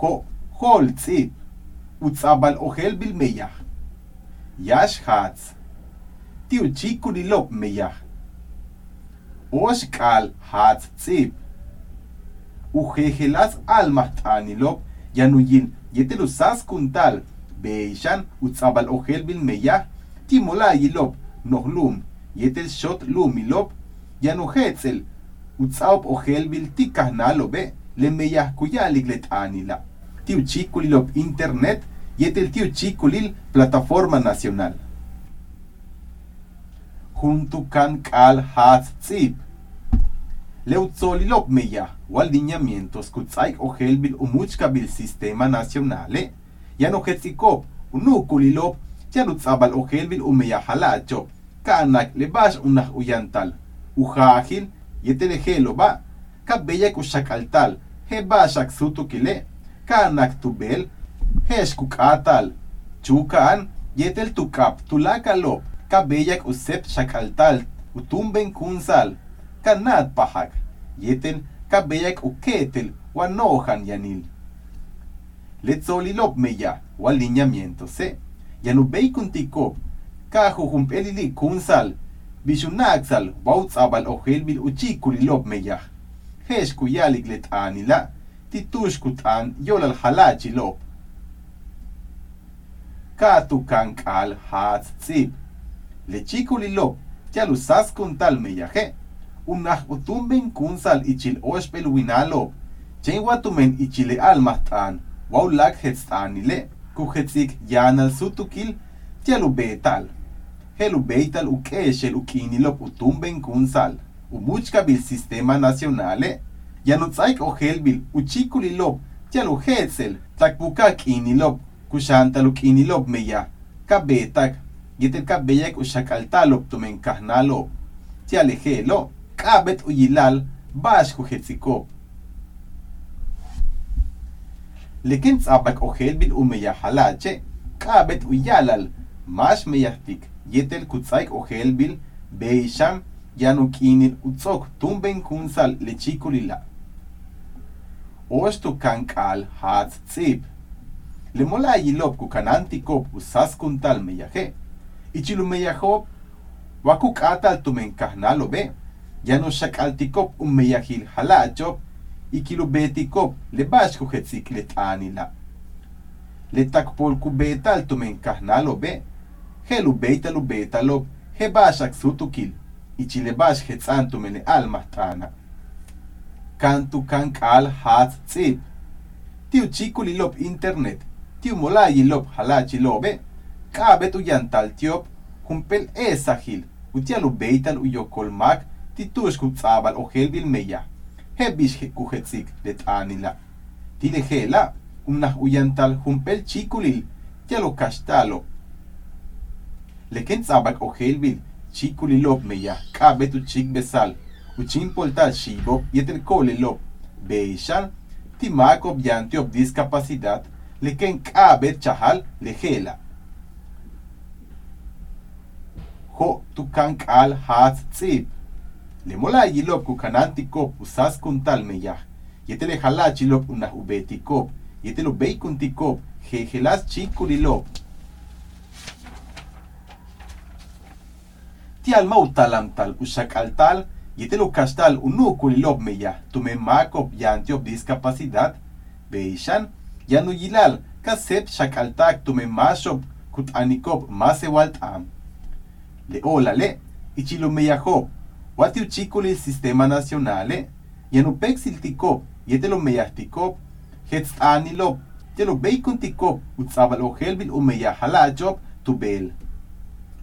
ho hol tzip utzabal ohel bil meyah yash hatz tiu chikulilop meyah osh kal hatz tzip ujejelas almahtanilop yanuyin yetelusas kuntal beishan utzabal ohel bil meyah timola yilop nohlum yetel shot lumilop yanuhetzel utzaup ohel bil tikahnalo be le meyah kuyalik let anila tiu chikulilop internet yetel tiu chikulil plataforma nacional. Junto kan kal hatz tzip Leutzolilop meya, waldiñamientos kutzaik ojelbil umuchkabil sistema nacionale, yan ojetzikop, unukulilop, yan utzabal ojelbil umeya halacho, kanak lebash unah uyantal, ujahil, yetelejelo ba, kabeyak ushakaltal, hebashak sutukile, kanak tubel, heshkukatal, chukan, yetel tukap, tulakalop, kabeyak usep shakaltal, utumben kunsal, kanat pahak, yeten kabeyak uketel, wanohan yanil. Letzolilop meya, waliñamiento se, yanubei kuntikop, kahu humpelili kunsal, bishunaxal, wautzabal ojelbil uchikulilop meya. Hesh kuyalik let anila, titushkut an yolal halachilop. Katu kankal hatz tzip. Lechikulilop, yalusas kuntal meyaje unah utumben kunsal ichil oshpel winalo. Chen watumen ichile almahtan, waulak hetstanile, kuhetzik yanal sutukil, tialu betal. Helu beital ukeshel ukinilop utumben kunsal, umuchka bil sistema nacionale, yanutzaik ohelbil uchikulilop, tialu hetzel, takbukak inilop, kushantal ukinilop meya, kabetak, yetel kabeyak ushakaltalop tumen kahnalop, tialejelo, kabet uyilal bash kuhetzikop. Lekin tzabak ohel bil umeya halache, kabet uyalal, mash meyahtik, yetel kutzaik ohel bil, beisham, yanukinil utzok tumben kunsal lechikulila. Oshtu kankal hatz tzip. Lemola yilop kukanantikop usas kuntal meyaje. Ichilu meyahop, wakuk atal tumen kahnalo be. Yano shakaltikop umeyahil halachop, ikilubetikop lebash kuhetzik letanila. Letakpol kubetal tumen kahnalo be. Helu beitalu betalop, hebashak sutukil, ichilebash hetzan tumene almahtana. Kantu kankal hat tzip. Tiu chikulilop internet, tiu molayilop halachilobe, kabet uyantal tiop, humpel esahil, utialu beital uyokolmak, titush kutzabal ohel bil meya. Hebish kuhetzik det anila. Tile hela, umnah uyantal humpel chikulil, tialo kashtalo. Leken tzabak ohel bil, chikulilop meya, kabetu chik besal, uchin poltal shibop yetel kolilop, beishal, timakop yantiop discapacidad, leken kabet chahal lehela. Ho tukank al hat tzip. Lemola yilop kukanantikop usas kuntal meyah. Yetele halachilop unah ubetikop. Yetelo beikuntikop. Jejelas chikulilop. Ti alma utalam tal ushakal tal. Yetelo kastal unukulilop meyah. Tume makop yantiop discapacidad. Beishan. Yanu yilal. Kasep shakaltak tume mashop kutanikop masewalt am. Le olale. Ichilo meyahop. Wati uchikuli sistema nacionale, yanu pexiltikop, yetelo meyahtikop, hetsanilop, yelo beikuntikop, utzabal ojelbil umeyahalachop, tubel.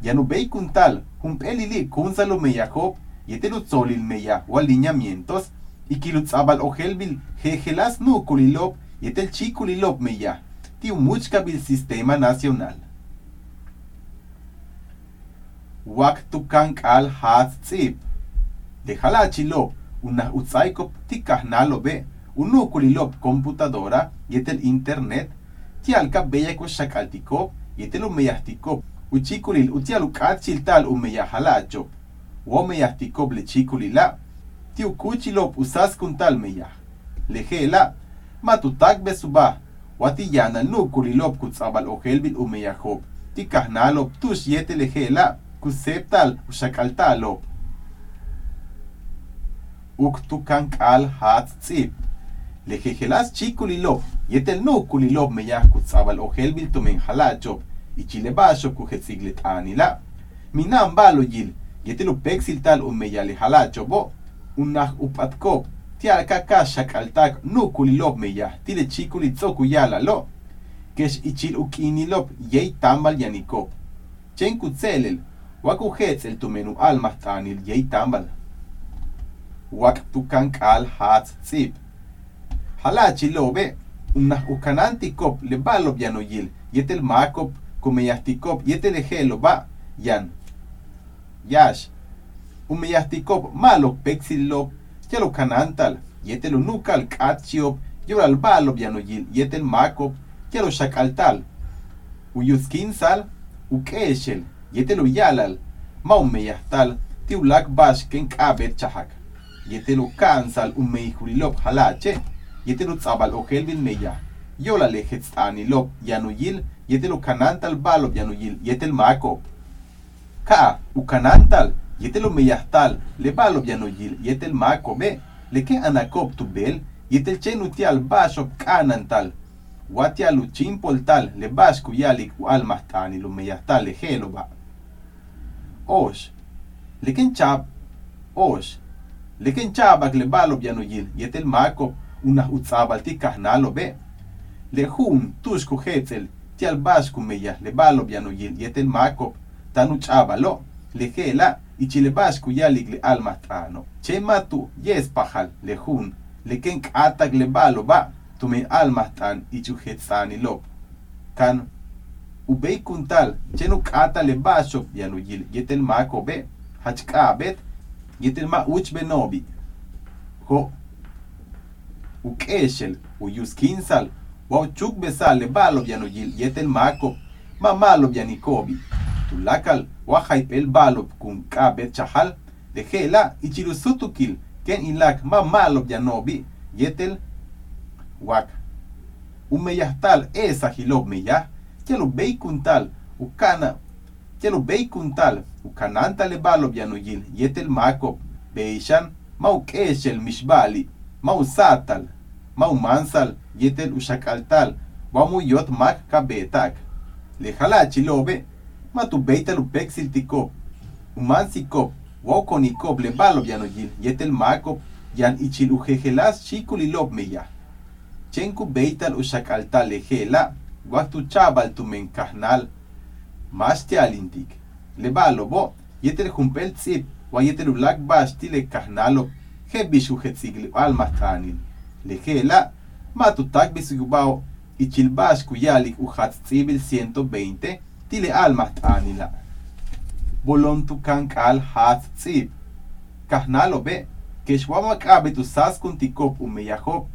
Yanu beikuntal, humpelili kunsalo meyahop, yetelo tzolil meya waliñamientos, ikilutzabal ojelbil jejelas nukulilop, yetel chikulilop meya, tiu muchkabil sistema nacional. Waktukank al hat tzip. Dejala chilop, una utsaikop tikahnalo be, unukulilop computadora, yetel internet, tialka beyako shakaltikop, yetel uchikulil utialukat chiltal umeyahalachop, womeyahtikop lechikulila, tiu kuchilop usas kuntal meyah. Lejela, matutak besuba, Watiyana nu kulilop kutzabal ojelbil umeyajob. Tikahnalop tush yetelejela kuseptal ushakaltalop. Uktukan kal hat tzip. Lejejelas chikulilop. Yetel nu kulilop meyah kutzabal ojelbil tumen halachop. Ichilebasho kujetziglet anila. Minam balo yil. Yetel upexil tal umeyale halachobo. Unah upatkop. tial kaka shakaltak nu kulilop meya tile chikuli tzoku yala lo kesh ichil ukinilop yei tambal yanikop chen kutzelel waku hetzel tumenu almas tanil yei tambal wak tukan kal hat tzip halachi lobe unah ukanantikop le balop yanoyil yetel makop kumeyastikop yetel ejelo ba yan yash umeyastikop malo pexilop yalo kanantal, yetel unukal katsiop, yoral balob yanoyil, yetel makop, yalo shakaltal. Uyuskinsal, ukeshel, yetel uyalal, maumeyahtal, tiulak bash ken kabet chahak. Yetel ukansal umeihurilop halache, yetel utzabal okelbil meya. Yola lehetstanilop yanoyil, yetel ukanantal balob yanoyil, yetel makop. Ka, ukanantal, yetel umeyahtal, le balo yanoyil, yetel mako be, le ke anakop tu bel, yetel chenutial bashop kanantal, watia luchimpol tal, le basku yalik u almahtani lumeyahtal le helo ba. Osh, le ken chab, osh, le ken chabak le balo yanoyil, yetel mako, una utzabal ti kahnalo be, le hun tushku hetzel, tial basku meya, le balo yanoyil, yetel mako, tanu chabalo, le hela, ichilebashku yalik le almatrano. Che matu yes pajal le le ken atak le balo ba tume almatran ichuhetzani lop. Kan ubei kuntal chenu kata le basho yanu yil yetel mako be hachka bet yetel ma uch benobi. Ho ukeshel uyus kinsal wa chuk besal le balo yanu yil yetel mako ma malo yanikobi. Tulakal wahaipel balop kun kabet chahal de gela ichirusutukil ken ilak ma malo yanobi yetel wak umeyahtal esa hilob meya kelo beikuntal ukana kelo beikuntal ukananta le balob yanoyil yetel makop beishan mau keshel mishbali mau satal mau mansal yetel ushakaltal wamu yot mak kabetak le hala chilobe matu beita lu pexil tikop uman sikop woko nikop le balob yanoyil yetel makop yan ichil ujejelas chikulilop meya chenku beital ushakaltal lejela waktu chabal tu menkahnal mas te alintik le balobo yetel jumpel tzip wa yetel ulak bash tile kahnalo he bishu hetzigli almatanil lejela matu tak bisugubao ichil bash kuyalik uhatz tzibil 120 tile almas tanila. Bolon tu kan kal hat tzib. Kahnalo be, que shwama kabe tu sas kun tikop umeyahop,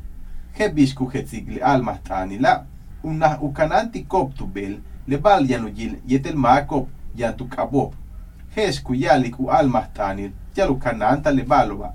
he bishku hetzig le almas tanila. Una ukanan tikop tu bel, le bal yanuyil yetel makop yan tu kabop. Hesh kuyalik u almas tanil, yalu kananta le baloba.